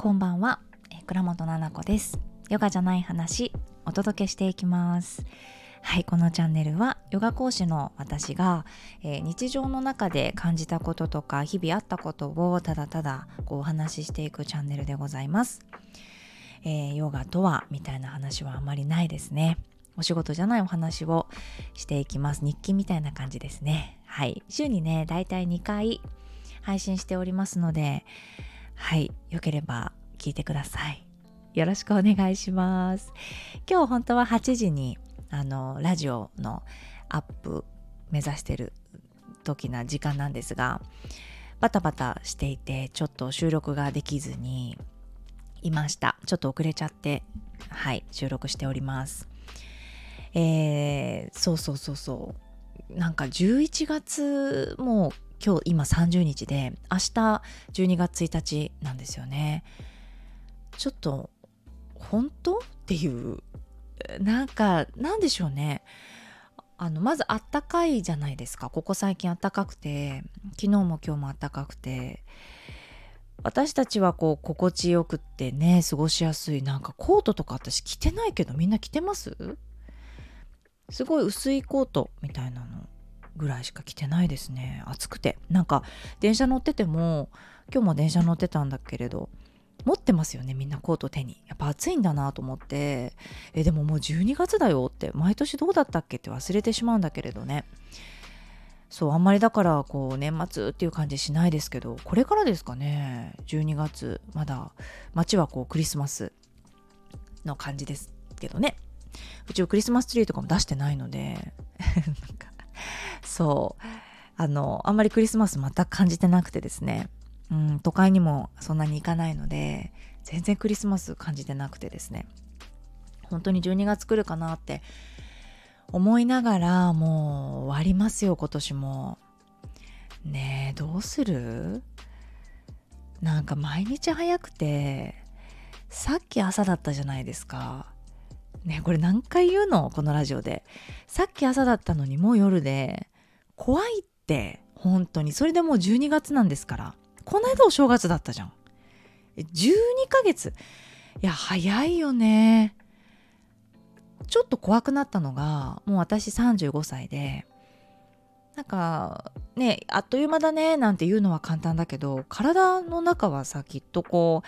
こんばんは。倉本々子です。ヨガじゃない話お届けしていきます。はいこのチャンネルはヨガ講師の私が、えー、日常の中で感じたこととか日々あったことをただただこうお話ししていくチャンネルでございます、えー、ヨガとはみたいな話はあまりないですね。お仕事じゃないお話をしていきます。日記みたいな感じですね。はい。週にねだいたい2回配信しておりますのではい。よければ聞いてください。よろしくお願いします。今日本当は8時にあのラジオのアップ目指してる時な時間なんですがバタバタしていてちょっと収録ができずにいました。ちょっと遅れちゃってはい収録しております。えー、そうそうそうそう。なんか11月もう今日今30日で明日12月1日なんですよね。ちょっと本当？っていう。なんかなんでしょうね。あのまずあったかいじゃないですか。ここ最近あったかくて。昨日も今日もあったかくて。私たちはこう心地よくってね過ごしやすい。なんかコートとか私着てないけどみんな着てます？すごい薄いコートみたいなの。ぐらいしか着てないですね。暑くて。なんか電車乗ってても今日も電車乗ってたんだけれど持ってますよねみんなコート手に。やっぱ暑いんだなと思って。えでももう12月だよって毎年どうだったっけって忘れてしまうんだけれどね。そうあんまりだからこう年末っていう感じしないですけどこれからですかね12月。まだ街はこうクリスマスの感じですけどね。うちはクリスマスツリーとかも出してないので なんかそう。あのあんまりクリスマス全く感じてなくてですね、うん、都会にもそんなに行かないので全然クリスマス感じてなくてですね。本当に12月来るかなって思いながらもう終わりますよ今年も。ねえどうする？なんか毎日早くてさっき朝だったじゃないですか。ねこれ何回言うの？このラジオで。さっき朝だったのにもう夜で。怖いって本当に。それでもう12月なんですから。この間お正月だったじゃん。12ヶ月。いや早いよね。ちょっと怖くなったのがもう私35歳で。なんかねあっという間だねなんて言うのは簡単だけど体の中はさきっとこ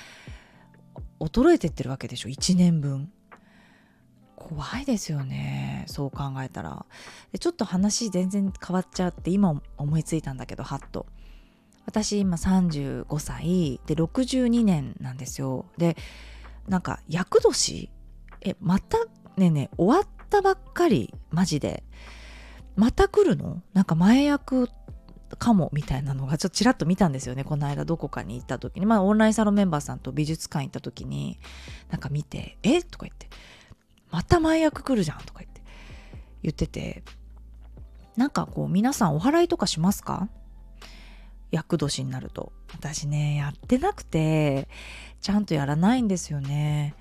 う衰えてってるわけでしょ。1年分。怖いですよね。そう考えたら。でちょっと話全然変わっちゃって今思いついたんだけどハッと。私今35歳。で62年なんですよ。でなんか厄年？えまたねね終わったばっかり？マジで。また来るの？なんか前役かもみたいなのがちょっとちらっと見たんですよね。この間どこかに行った時に。まあオンラインサロンメンバーさんと美術館行った時になんか見て「え？とか言って。また前役来るじゃんとか言って言っててなんかこう皆さんお祓いとかしますか？厄年になると。私ねやってなくてちゃんとやらないんですよね。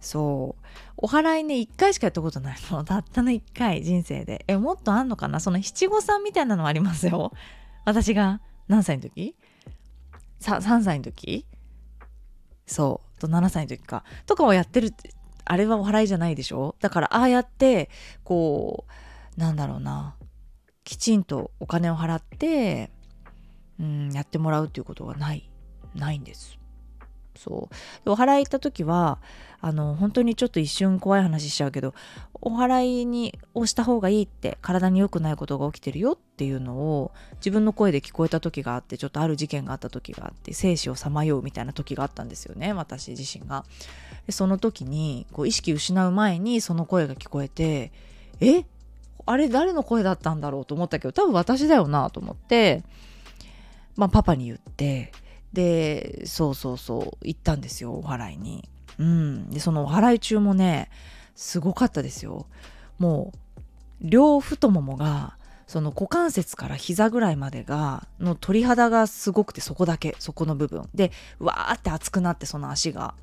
そう。お祓いね1回しかやったことないの。たったの1回人生で。えもっとあんのかな？その七五三みたいなのありますよ。私が何歳の時？さ3歳の時？そう。と7歳の時か。とかをやってるあれはお祓いじゃないでしょ？だからああやってこうなんだろうな。きちんとお金を払ってうんやってもらうっていうことはないないんです。そうお祓い行った時はあの本当にちょっと一瞬怖い話しちゃうけどお祓いにをした方がいいって体に良くないことが起きてるよっていうのを自分の声で聞こえた時があってちょっとある事件があった時があって生死をさまようみたいな時があったんですよね私自身が。でその時にこう意識失う前にその声が聞こえてえ？あれ誰の声だったんだろうと思ったけど多分私だよなと思ってまあパパに言ってでそうそうそう行ったんですよお祓いに。うん、でそのお祓い中もねすごかったですよ。もう両太ももがその股関節から膝ぐらいまでがの鳥肌がすごくてそこだけそこの部分。でわーって熱くなってその足が。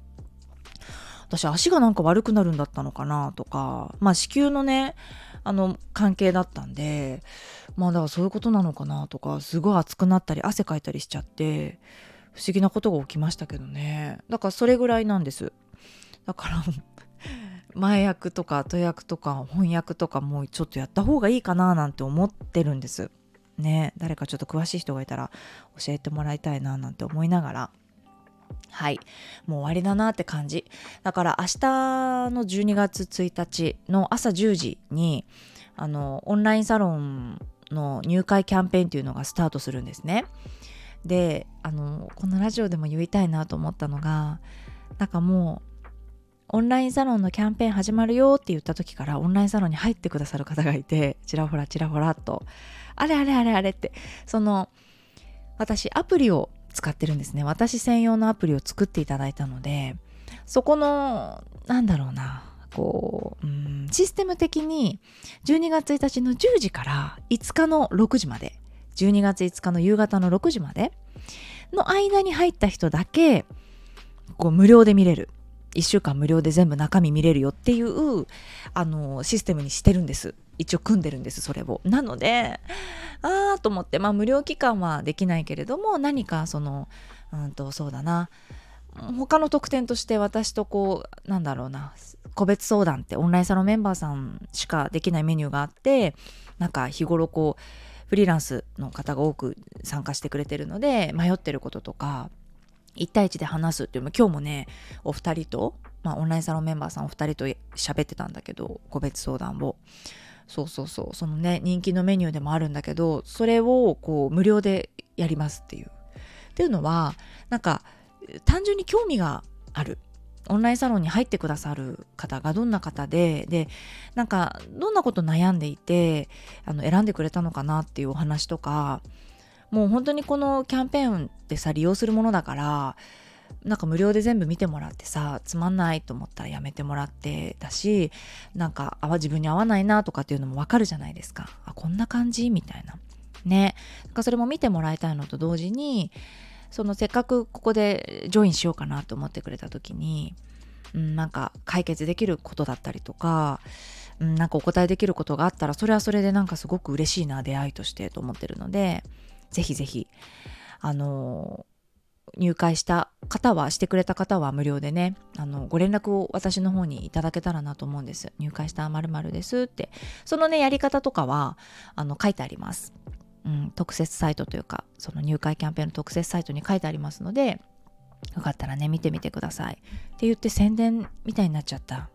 私足がなんか悪くなるんだったのかなとか。まあ子宮のねあの関係だったんでまあだからそういうことなのかなとか。すごい熱くなったり汗かいたりしちゃって。不思議なことが起きましたけどね。だからそれぐらいなんです。だから 前役とか後役とか翻訳とかもうちょっとやった方がいいかななんて思ってるんです。ね。誰かちょっと詳しい人がいたら教えてもらいたいななんて思いながら。はい。もう終わりだなって感じ。だから明日の12月1日の朝10時にあのオンラインサロンの入会キャンペーンっていうのがスタートするんですね。であのこのラジオでも言いたいなと思ったのがなんかもうオンラインサロンのキャンペーン始まるよって言った時からオンラインサロンに入ってくださる方がいてちらほらちらほらと。あれあれあれあれって。その私アプリを使ってるんですね。私専用のアプリを作っていただいたのでそこのなんだろうなこう、うん、システム的に12月1日の10時から5日の6時まで12月5日の夕方の6時までの間に入った人だけこう無料で見れる。1週間無料で全部中身見れるよっていうあのシステムにしてるんです。一応組んでるんですそれを。なのでああと思って。まあ無料期間はできないけれども何かそのうんとそうだな。他の特典として私とこうなんだろうな。個別相談ってオンラインサロンメンバーさんしかできないメニューがあってなんか日頃こうフリーランスの方が多く参加してくれてるので迷ってることとか1対1で話すっていうのも今日もねお二人と、まあ、オンラインサロンメンバーさんお二人と喋ってたんだけど個別相談を。そうそうそう。そのね人気のメニューでもあるんだけどそれをこう無料でやりますっていう。っていうのはなんか単純に興味がある。オンラインサロンに入ってくださる方がどんな方ででなんかどんなこと悩んでいてあの選んでくれたのかなっていうお話とかもう本当にこのキャンペーンってさ利用するものだからなんか無料で全部見てもらってさつまんないと思ったらやめてもらってだしなんか自分に合わないなとかっていうのもわかるじゃないですか。あこんな感じみたいな。ね。なんかそれも見てもらいたいのと同時にそのせっかくここでジョインしようかなと思ってくれた時に、うん、なんか解決できることだったりとか、うん、なんかお答えできることがあったらそれはそれでなんかすごく嬉しいな出会いとしてと思ってるのでぜひぜひあの入会した方はしてくれた方は無料でねあのご連絡を私の方にいただけたらなと思うんです。入会した〇〇ですって。そのねやり方とかはあの書いてあります。うん、特設サイトというかその入会キャンペーンの特設サイトに書いてありますのでよかったらね見てみてください。って言って宣伝みたいになっちゃった。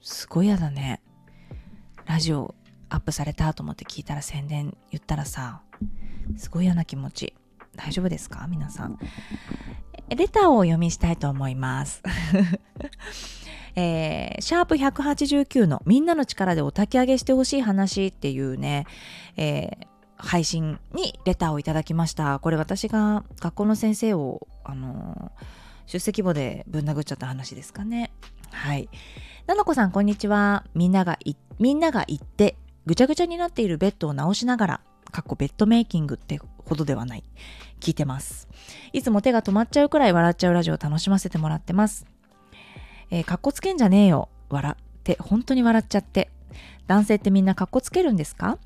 すごい嫌だね。ラジオアップされたと思って聞いたら宣伝言ったらさすごい嫌な気持ち。大丈夫ですか？皆さん。レターを読みしたいと思います。えー、シャープ189のみんなの力でお焚き上げしてほしい話っていうね、えー、配信にレターをいただきました。これ私が学校の先生を、あの出席簿でぶん殴っちゃった話ですかね。はい。ななこさん、こんにちは。みんなが、みんなが行って、ぐちゃぐちゃになっているベッドを直しながら、かっこベッドメイキングってほどではない。聞いてます。いつも手が止まっちゃうくらい笑っちゃうラジオを楽しませてもらってます。えー、かっこつけんじゃねえよ。笑って本当に笑っちゃって。男性ってみんなかっこつけるんですか？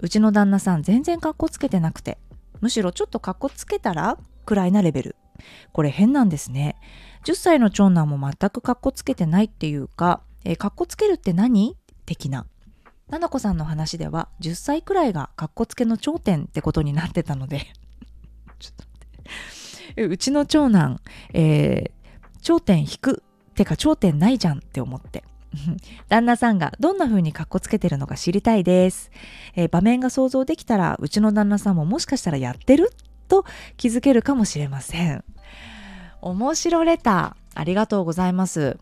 うちの旦那さん全然かっこつけてなくて、むしろちょっとかっこつけたらくらいなレベル。これ変なんですね。10歳の長男も全くかっこつけてないっていうか、えー、かっこつけるって何？的な。ななこさんの話では10歳くらいがかっこつけの頂点ってことになってたので ちょっと待って。うちの長男、えー、頂点引く。てか頂点ないじゃんって思って。旦那さんがどんな風にカッコつけてるのか知りたいです、えー、場面が想像できたらうちの旦那さんももしかしたらやってる？と気づけるかもしれません。面白レターありがとうございます。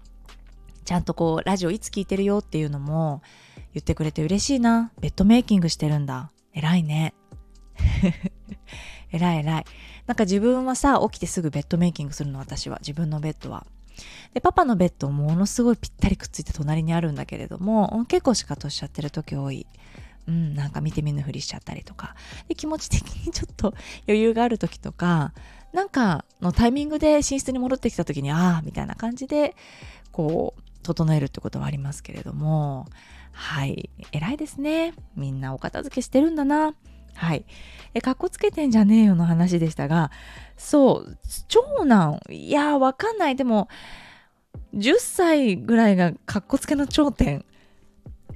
ちゃんとこうラジオいつ聞いてるよっていうのも言ってくれて嬉しいな。ベッドメイキングしてるんだ。偉いね。偉い偉い。なんか自分はさ起きてすぐベッドメイキングするの私は。自分のベッドは。で、パパのベッドものすごいぴったりくっついて隣にあるんだけれども、結構シカトしちゃってる時多い。うん、なんか見て見ぬふりしちゃったりとか。で、気持ち的にちょっと余裕がある時とか、なんかのタイミングで寝室に戻ってきた時に、ああ、みたいな感じで、こう、整えるってことはありますけれども、はい、偉いですね。みんなお片付けしてるんだな。はいえかっこつけてんじゃねえよの話でしたがそう。長男。いやわかんない。でも10歳ぐらいがかっこつけの頂点。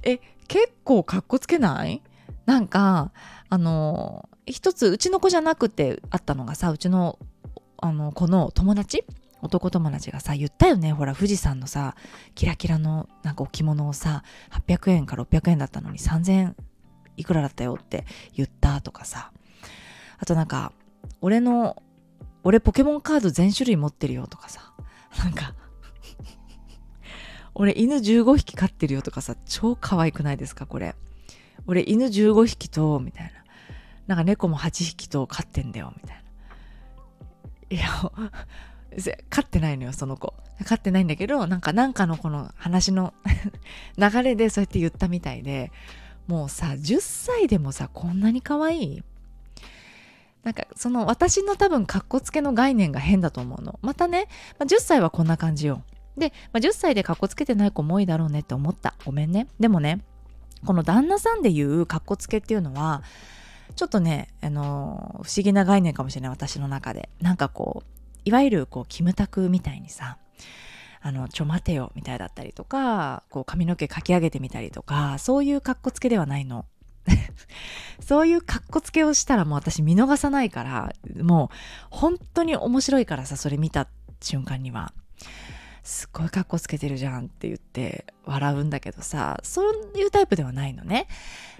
え結構かっこつけない？なんかあの一つうちの子じゃなくてあったのがさうちのあの子の友達？男友達がさ言ったよね。ほら富士山のさキラキラのなんか置物をさ800円か600円だったのに3000いくらだったよって言ったとかさ。あとなんか俺の俺ポケモンカード全種類持ってるよとかさ。なんか俺犬15匹飼ってるよとかさ超可愛くないですかこれ。俺犬15匹とみたいな。なんか猫も8匹と飼ってんだよみたいな。いや飼ってないのよその子。飼ってないんだけどなんかなんかのこの話の 流れでそうやって言ったみたいでもうさ10歳でもさこんなに可愛いなんかその私の多分かっこつけの概念が変だと思うの。またね、まあ、10歳はこんな感じよ。で、まあ、10歳でかっこつけてない子も多いだろうねって思った。ごめんね。でもねこの旦那さんで言うかっこつけっていうのはちょっとね、あの不思議な概念かもしれない。私の中で。なんかこういわゆるこうキムタクみたいにさあのちょ待てよみたいだったりとかこう髪の毛かき上げてみたりとかそういうかっこつけではないの。そういうかっこつけをしたらもう私見逃さないからもう本当に面白いからさそれ見た瞬間には。すっごいかっこつけてるじゃんって言って笑うんだけどさそういうタイプではないのね。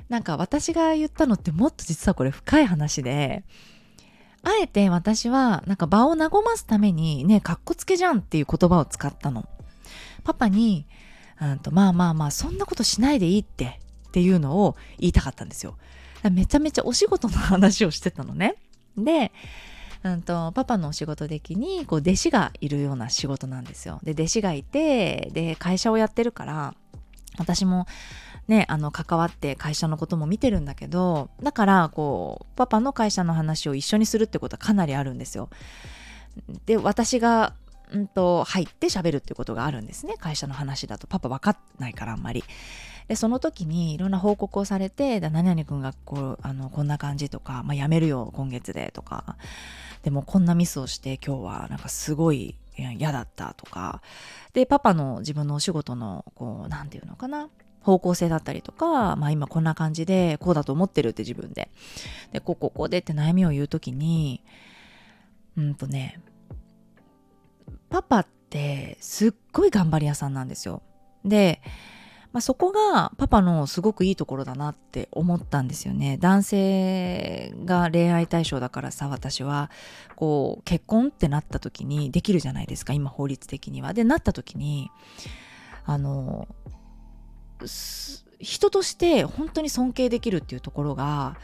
なんか私が言ったのってもっと実はこれ深い話であえて私はなんか場を和ますためにねかっこつけじゃんっていう言葉を使ったの。パパにうんとまあまあまあそんなことしないでいいってっていうのを言いたかったんですよめちゃめちゃお仕事の話をしてたのねでうんと、パパのお仕事的にこう弟子がいるような仕事なんですよ。で弟子がいてで会社をやってるから私もねあの関わって会社のことも見てるんだけどだからこうパパの会社の話を一緒にするってことはかなりあるんですよ。で私がうんと入って喋るってことがあるんですね会社の話だとパパ分かんないからあんまり。でその時にいろんな報告をされて「何々君がこうあのこんな感じ」とか「まあ、辞めるよ今月で」とかでもこんなミスをして今日はなんかすごい嫌だったとかでパパの自分のお仕事のこう何て言うのかな方向性だったりとか、まあ今こんな感じでこうだと思ってるって自分で。で、こうこうこうでって悩みを言う時に、うんとね、パパってすっごい頑張り屋さんなんですよ。で、まあ、そこがパパのすごくいいところだなって思ったんですよね。男性が恋愛対象だからさ私はこう結婚ってなった時にできるじゃないですか今法律的には。でなった時にあの人として本当に尊敬できるっていうところが、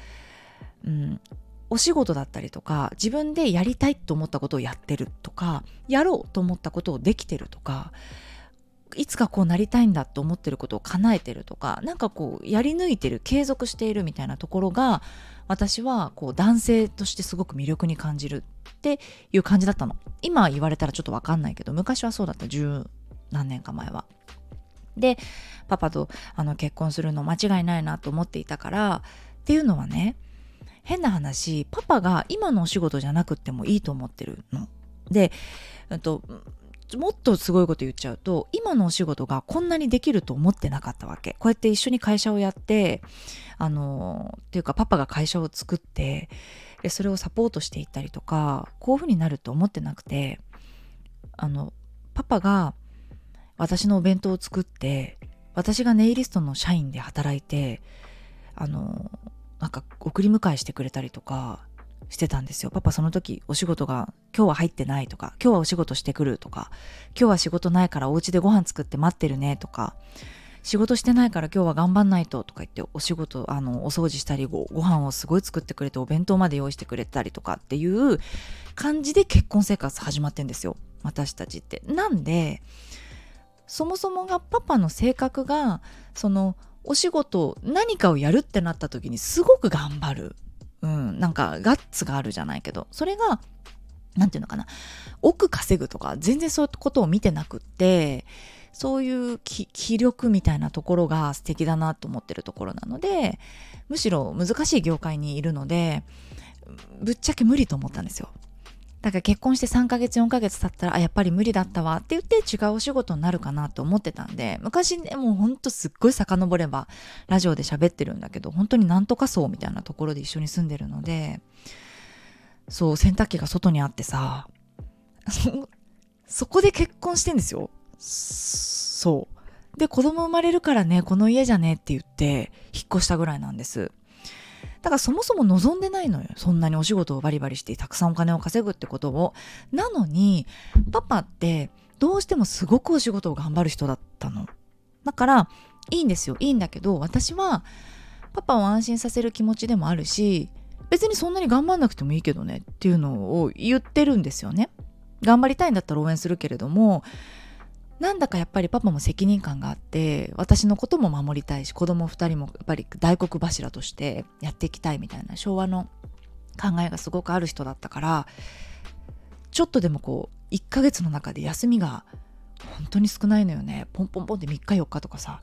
うん、お仕事だったりとか自分でやりたいと思ったことをやってるとかやろうと思ったことをできてるとかいつかこうなりたいんだと思ってることを叶えてるとかなんかこうやり抜いてる継続しているみたいなところが私はこう男性としてすごく魅力に感じるっていう感じだったの今言われたらちょっと分かんないけど昔はそうだった十何年か前は。でパパとあの結婚するの間違いないなと思っていたからっていうのはね変な話パパが今のお仕事じゃなくってもいいと思ってるの。で、えっと、もっとすごいこと言っちゃうと今のお仕事がこんなにできると思ってなかったわけ。こうやって一緒に会社をやってあのっていうかパパが会社を作ってでそれをサポートしていったりとかこういうふうになると思ってなくてあのパパが私のお弁当を作って私がネイリストの社員で働いてあのなんか送り迎えしてくれたりとかしてたんですよ。パパその時お仕事が今日は入ってないとか、今日はお仕事してくるとか、今日は仕事ないからお家でご飯作って待ってるねとか、仕事してないから今日は頑張んないととか言ってお仕事、あの、お掃除したりご、ご飯をすごい作ってくれてお弁当まで用意してくれたりとかっていう感じで結婚生活始まってんですよ。私たちって。なんで、そもそもがパパの性格が、その、お仕事何かをやるってなった時にすごく頑張るうん、なんかガッツがあるじゃないけどそれが何て言うのかな奥稼ぐとか全然そういうことを見てなくってそういう気力みたいなところが素敵だなと思ってるところなのでむしろ難しい業界にいるのでぶっちゃけ無理と思ったんですよ。だから結婚して3ヶ月4ヶ月経ったらあやっぱり無理だったわって言って違うお仕事になるかなと思ってたんで昔ねもうほんとすっごい遡ればラジオで喋ってるんだけど本当になんとかそうみたいなところで一緒に住んでるのでそう洗濯機が外にあってさ そこで結婚してんですよ。そう。で子供生まれるからねこの家じゃねって言って引っ越したぐらいなんです。だからそもそも望んでないのよ。そんなにお仕事をバリバリしてたくさんお金を稼ぐってことを。なのに、パパってどうしてもすごくお仕事を頑張る人だったの。だから、いいんですよ。いいんだけど、私はパパを安心させる気持ちでもあるし、別にそんなに頑張んなくてもいいけどねっていうのを言ってるんですよね。頑張りたいんだったら応援するけれども、なんだかやっぱりパパも責任感があって私のことも守りたいし子供2人もやっぱり大黒柱としてやっていきたいみたいな昭和の考えがすごくある人だったからちょっとでもこう1ヶ月の中で休みが本当に少ないのよねポンポンポンって3日4日とかさ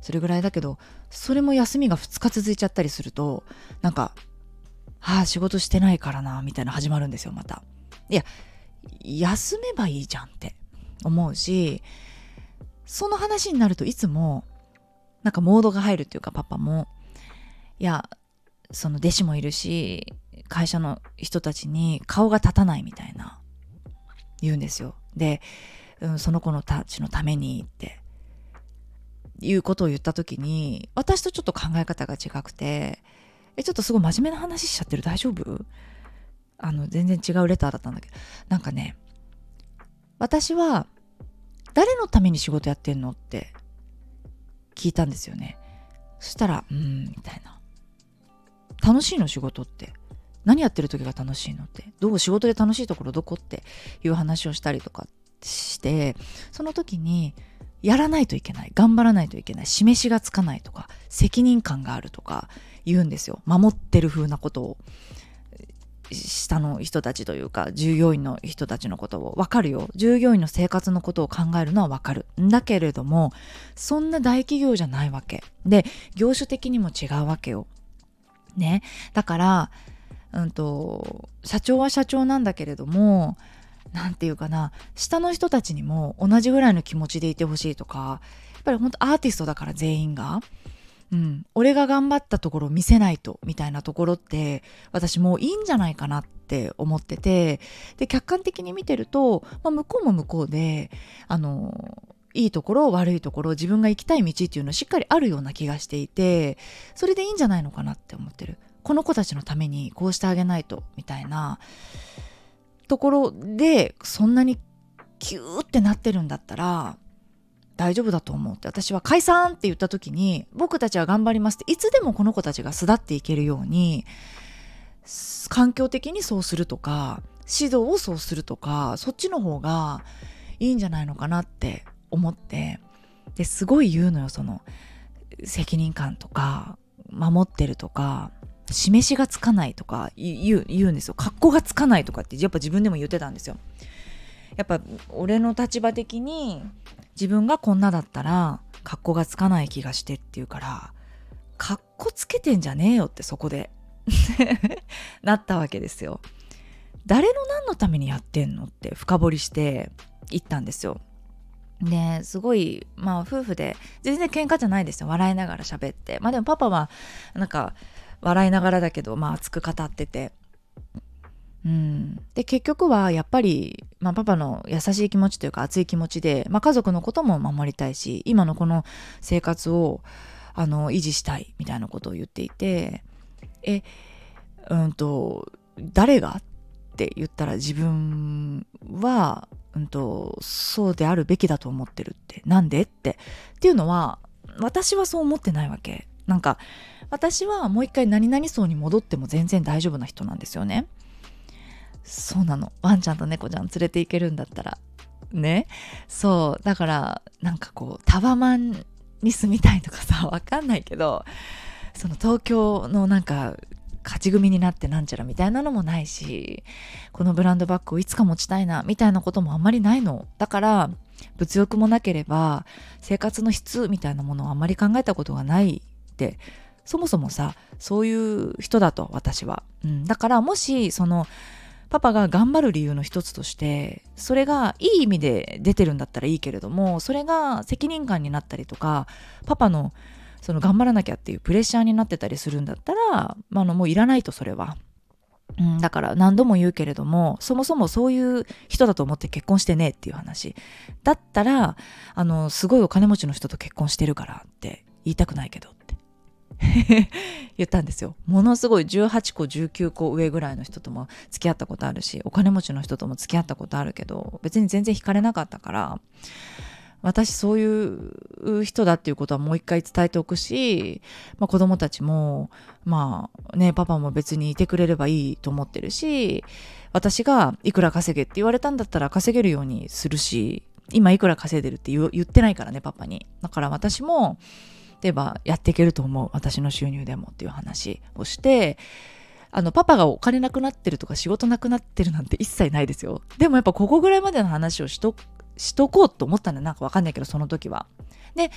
それぐらいだけどそれも休みが2日続いちゃったりするとなんか「ああ仕事してないからな」みたいな始まるんですよまた。いや休めばいいじゃんって思うしその話になるといつもなんかモードが入るっていうかパパも。いやその弟子もいるし会社の人たちに顔が立たないみたいな言うんですよ。で、うん、その子のたちのためにって。いうことを言った時に私とちょっと考え方が違くてえちょっとすごい真面目な話しちゃってる？大丈夫？あの全然違うレターだったんだけど。なんかね私は誰のために仕事やってんのって聞いたんですよね。そしたらうーんみたいな。楽しいの仕事って。何やってる時が楽しいのって。どう仕事で楽しいところどこっていう話をしたりとかしてその時にやらないといけない。頑張らないといけない。示しがつかないとか責任感があるとか言うんですよ。守ってる風なことを。下の人たちというか従業員の人たちのことを分かるよ。従業員の生活のことを考えるのは分かる。んだけれどもそんな大企業じゃないわけ。で業種的にも違うわけよ。ね。だからうんと社長は社長なんだけれども何て言うかな下の人たちにも同じぐらいの気持ちでいてほしいとかやっぱり本当アーティストだから全員が。うん、俺が頑張ったところを見せないとみたいなところって私もういいんじゃないかなって思っててで客観的に見てると、まあ、向こうも向こうであのいいところ悪いところ自分が行きたい道っていうのはしっかりあるような気がしていてそれでいいんじゃないのかなって思ってる。この子たちのためにこうしてあげないとみたいなところでそんなにキューってなってるんだったら大丈夫だと思うって私は解散って言った時に僕たちは頑張りますっていつでもこの子たちが巣立っていけるように環境的にそうするとか指導をそうするとかそっちの方がいいんじゃないのかなって思ってですごい言うのよその責任感とか守ってるとか示しがつかないとか言う言うんですよ。格好がつかないとかってやっぱ自分でも言ってたんですよ。やっぱ俺の立場的に自分がこんなだったら格好がつかない気がしてっていうから格好つけてんじゃねえよってそこで なったわけですよ。誰の何のためにやってんのって深掘りして言ったんですよ。ですごいまあ夫婦で全然喧嘩じゃないですよ笑いながら喋ってまあでもパパはなんか笑いながらだけどまあ熱く語っててうん、で結局はやっぱり、まあ、パパの優しい気持ちというか熱い気持ちで、まあ、家族のことも守りたいし今のこの生活をあの維持したいみたいなことを言っていてえうんと誰が？って言ったら自分は、うんと、そうであるべきだと思ってるってなんで？ってっていうのは私はそう思ってないわけ。なんか私はもう一回何々層に戻っても全然大丈夫な人なんですよね。そうなの。ワンちゃんと猫ちゃん連れて行けるんだったら。ね。そう。だからなんかこうタワマンに住みたいとかさ わかんないけどその東京のなんか勝ち組になってなんちゃらみたいなのもないしこのブランドバッグをいつか持ちたいなみたいなこともあんまりないの。だから物欲もなければ生活の質みたいなものをあんまり考えたことがない。ってそもそもさそういう人だと私は、うん、だからもしそのパパが頑張る理由の一つとしてそれがいい意味で出てるんだったらいいけれどもそれが責任感になったりとかパパのその頑張らなきゃっていうプレッシャーになってたりするんだったら、まあ、のもういらないとそれは。うん、だから何度も言うけれどもそもそもそういう人だと思って結婚してねっていう話だったらあのすごいお金持ちの人と結婚してるからって言いたくないけどって 言ったんですよ。ものすごい18個19個上ぐらいの人とも付き合ったことあるしお金持ちの人とも付き合ったことあるけど別に全然惹かれなかったから私そういう人だっていうことはもう一回伝えておくし、まあ、子供たちもまあねパパも別にいてくれればいいと思ってるし私がいくら稼げって言われたんだったら稼げるようにするし今いくら稼いでるって言ってないからねパパに。だから私もえばやっていけると思う。私の収入でもっていう話をしてあのパパがお金なくなってるとか仕事なくなってるなんて一切ないですよ。でもやっぱここぐらいまでの話をしとしとこうと思ったんだなんかわかんないけどその時は。で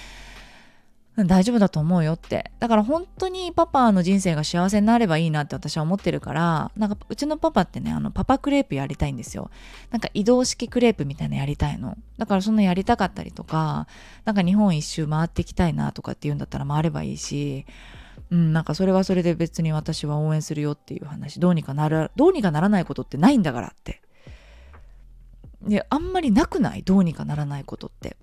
大丈夫だと思うよって。だから本当にパパの人生が幸せになればいいなって私は思ってるからなんかうちのパパってねあのパパクレープやりたいんですよ。なんか移動式クレープみたいなやりたいの。だからそんなやりたかったりとかなんか日本一周回ってきたいなとかっていうんだったら回ればいいしうん、なんかそれはそれで別に私は応援するよっていう話。どうにかなるどうにかならないことってないんだからって。であんまりなくない？どうにかならないことって。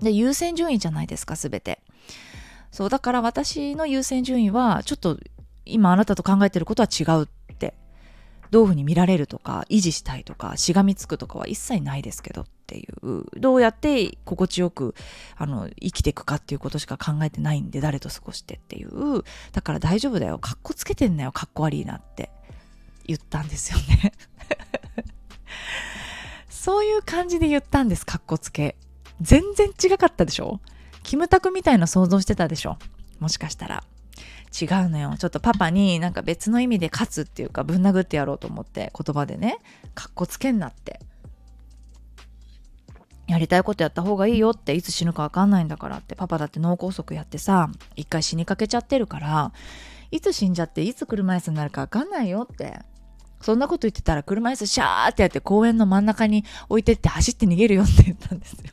で優先順位じゃないですか全て。そうだから私の優先順位はちょっと今あなたと考えてることは違うってどういうふうに見られるとか維持したいとかしがみつくとかは一切ないですけどっていうどうやって心地よくあの生きていくかっていうことしか考えてないんで誰と過ごしてっていうだから大丈夫だよかっこつけてんなよかっこ悪いなって言ったんですよね。そういう感じで言ったんですかっこつけ。全然違かったでしょ？キムタクみたいな想像してたでしょ？もしかしたら。違うのよ。ちょっとパパになんか別の意味で勝つっていうかぶん殴ってやろうと思って言葉でね、かっこつけんなって。やりたいことやった方がいいよっていつ死ぬかわかんないんだからってパパだって脳梗塞やってさ一回死にかけちゃってるからいつ死んじゃっていつ車椅子になるかわかんないよってそんなこと言ってたら車椅子シャーってやって公園の真ん中に置いてって走って逃げるよって言ったんですよ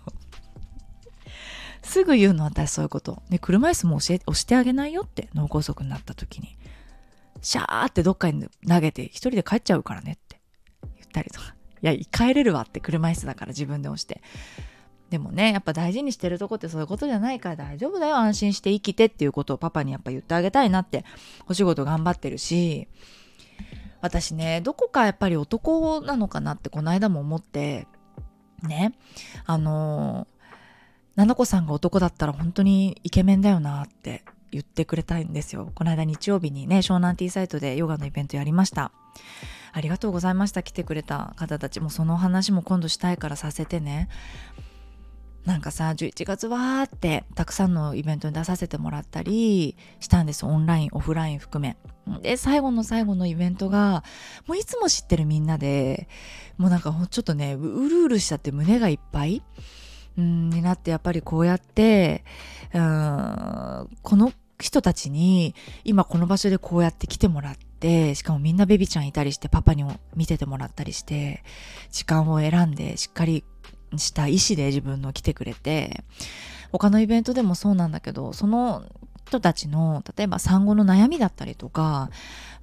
すぐ言うの私そういうこと。で、車椅子も教え押してあげないよって脳梗塞になった時に。シャーってどっかに投げて一人で帰っちゃうからねって言ったりとか。いや、帰れるわって車椅子だから自分で押して。でもね、やっぱ大事にしてるとこってそういうことじゃないから大丈夫だよ。安心して生きてっていうことをパパにやっぱ言ってあげたいなって、お仕事頑張ってるし、私ね、どこかやっぱり男なのかなってこの間も思って、ね、あのななこさんが男だったら本当にイケメンだよなって言ってくれたいんですよ。この間日曜日にね、湘南ティーサイトでヨガのイベントやりました。ありがとうございました。来てくれた方たちもその話も今度したいからさせてね。なんかさ、11月わーってたくさんのイベントに出させてもらったりしたんです。オンライン、オフライン含め。で、最後の最後のイベントが、もういつも知ってるみんなで、もうなんかちょっとね、うるうるしちゃって胸がいっぱい。うんになってやっぱりこうやってうんこの人たちに今この場所でこうやって来てもらってしかもみんなベビちゃんいたりしてパパにも見ててもらったりして時間を選んでしっかりした意思で自分の来てくれて他のイベントでもそうなんだけどその人たちの例えば産後の悩みだったりとか、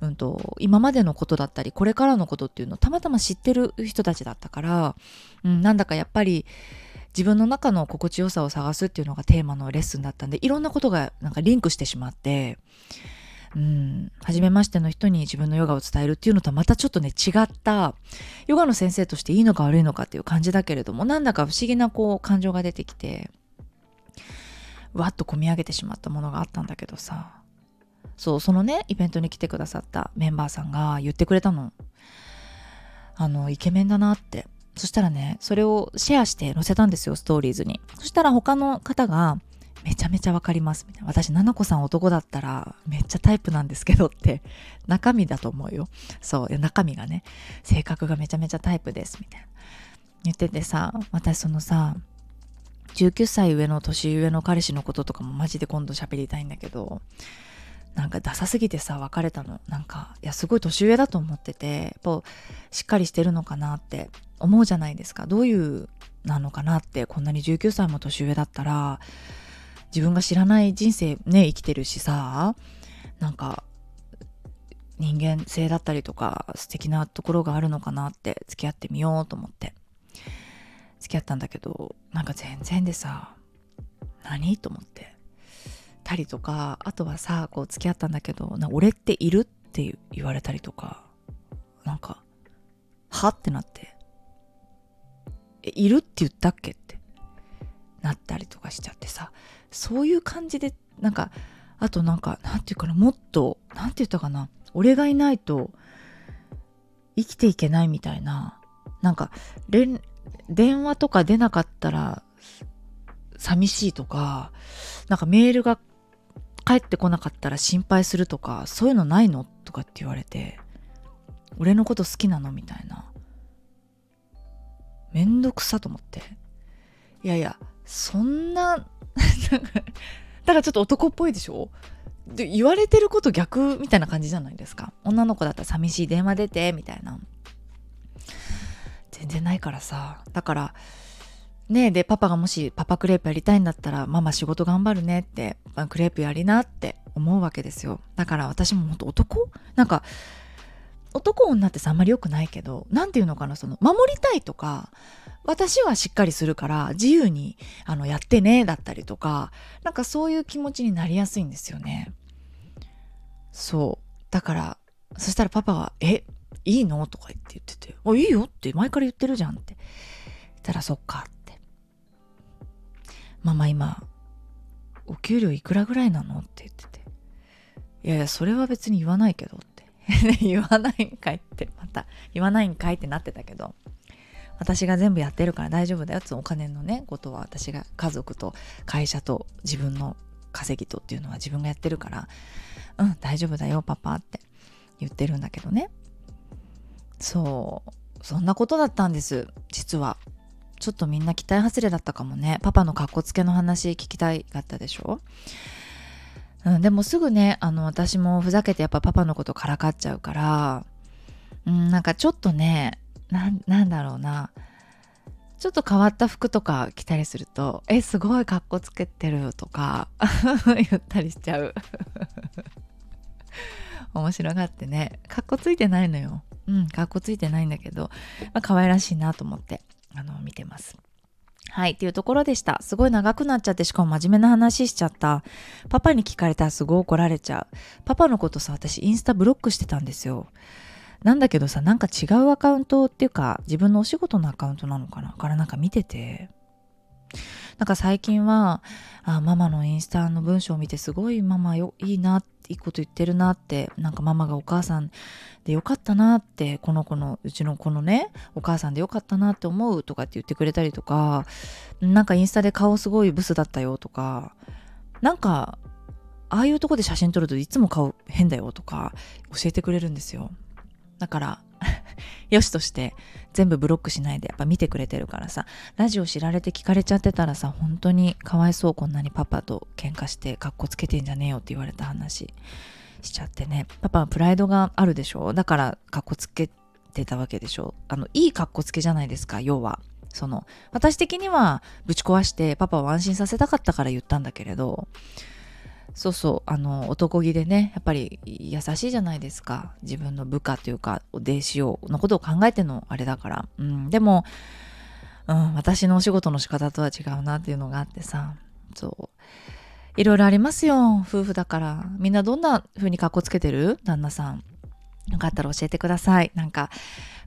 うんと、今までのことだったりこれからのことっていうのをたまたま知ってる人たちだったから、うん、なんだかやっぱり自分の中の心地よさを探すっていうのがテーマのレッスンだったんでいろんなことがなんかリンクしてしまってうん初めましての人に自分のヨガを伝えるっていうのとはまたちょっとね違ったヨガの先生としていいのか悪いのかっていう感じだけれどもなんだか不思議なこう感情が出てきてわっと込み上げてしまったものがあったんだけどさ。そうそのねイベントに来てくださったメンバーさんが言ってくれたの。あのイケメンだなって。そしたらね、それをシェアして載せたんですよ、ストーリーズに。そしたら他の方が、めちゃめちゃわかりますみたいな。私ななこさん男だったらめっちゃタイプなんですけどって 中身だと思うよ。そう中身がね性格がめちゃめちゃタイプですみたいな。言っててさ私そのさ19歳上の年上の彼氏のこととかもマジで今度喋りたいんだけどなんかダサすぎてさ別れたの。なんかいやすごい年上だと思っててやっぱしっかりしてるのかなって思うじゃないですか。どういうなのかなってこんなに19歳も年上だったら自分が知らない人生ね生きてるしさなんか人間性だったりとか素敵なところがあるのかなって付き合ってみようと思って付き合ったんだけどなんか全然でさ何？と思って。たりとかあとはさこう付き合ったんだけど俺っているって言われたりとかなんかはってなってえいるって言ったっけってなったりとかしちゃってさそういう感じでなんかあとなんかなんていうかなもっとなんて言ったかな俺がいないと生きていけないみたいななんか電話とか出なかったら寂しいとかなんかメールが帰ってこなかったら心配するとかそういうのないのとかって言われて俺のこと好きなのみたいな。めんどくさと思って。いやいやそんなだからちょっと男っぽいでしょ？で言われてること逆みたいな感じじゃないですか。女の子だったら寂しい電話出てみたいな。全然ないからさ。だからねでパパがもしパパクレープやりたいんだったらママ仕事頑張るねってクレープやりなって思うわけですよ。だから私も本当男？なんか男女ってさあんまり良くないけど何て言うのかなその守りたいとか私はしっかりするから自由にあのやってねだったりとかなんかそういう気持ちになりやすいんですよね。そう。だからそしたらパパが「えいいの?」とか言って言ってて「あいいよ」って前から言ってるじゃんって。言ったら「そっか」って「ママ今お給料いくらぐらいなの?」って言ってて「いやいやそれは別に言わないけど」って。言わないんかいってまた言わないんかいってなってたけど。私が全部やってるから大丈夫だよってお金のねことは私が家族と会社と自分の稼ぎとっていうのは自分がやってるから。うん大丈夫だよパパって言ってるんだけどね。そう。そんなことだったんです実は。ちょっとみんな期待外れだったかもね。パパのかっこつけの話聞きたいかったでしょ？うん、でもすぐねあの私もふざけてやっぱパパのことからかっちゃうから、うん、なんかちょっとねなんだろうな。ちょっと変わった服とか着たりすると「えすごいかっこつけてる」とか 言ったりしちゃう。面白がってね。かっこついてないのよ。うんかっこついてないんだけど、まあ可愛らしいなと思って。あの見てますはい、っていうところでした。すごい長くなっちゃって、しかも真面目な話しちゃった。パパに聞かれたらすごい怒られちゃう。パパのことさ、私インスタブロックしてたんですよ。なんだけどさ、なんか違うアカウントっていうか、自分のお仕事のアカウントなのかな？からなんか見てて。なんか最近は、あママのインスタの文章を見てすごいママよいいな、いいこと言ってるなって、なんかママがお母さんでよかったなって、この子の、うちの子のね、お母さんでよかったなって思うとかって言ってくれたりとか、なんかインスタで顔すごいブスだったよとか、なんか、ああいうとこで写真撮るといつも顔変だよとか教えてくれるんですよ。だから よしとして全部ブロックしないでやっぱ見てくれてるからさ。ラジオ知られて聞かれちゃってたらさ本当にかわいそうこんなにパパと喧嘩してかっこつけてんじゃねえよって言われた話。しちゃってね。パパはプライドがあるでしょ？だからかっこつけてたわけでしょ？あのいいかっこつけじゃないですか要は。その私的にはぶち壊してパパを安心させたかったから言ったんだけれど。そうそうあの男気でねやっぱり優しいじゃないですか。自分の部下というか弟子をのことを考えてのあれだから、うん、でも、うん、私のお仕事の仕方とは違うなっていうのがあってさ。そう。いろいろありますよ夫婦だから。みんなどんな風にかっこつけてる？旦那さん。よかったら教えてください。なんか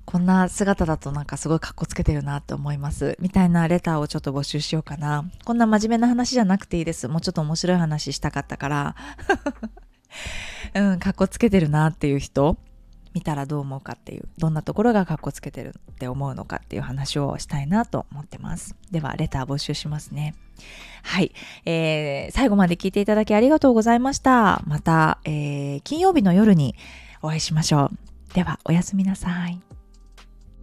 こんな姿だとなんかすごいかっこつけてるなって思います。みたいなレターをちょっと募集しようかな。こんな真面目な話じゃなくていいです。もうちょっと面白い話したかったから。うん、かっこつけてるなっていう人見たらどう思うかっていうどんなところがかっこつけてるって思うのかっていう話をしたいなと思ってますではレター募集しますねはい、えー、最後まで聞いていただきありがとうございましたまた、えー、金曜日の夜にお会いしましょうではおやすみなさい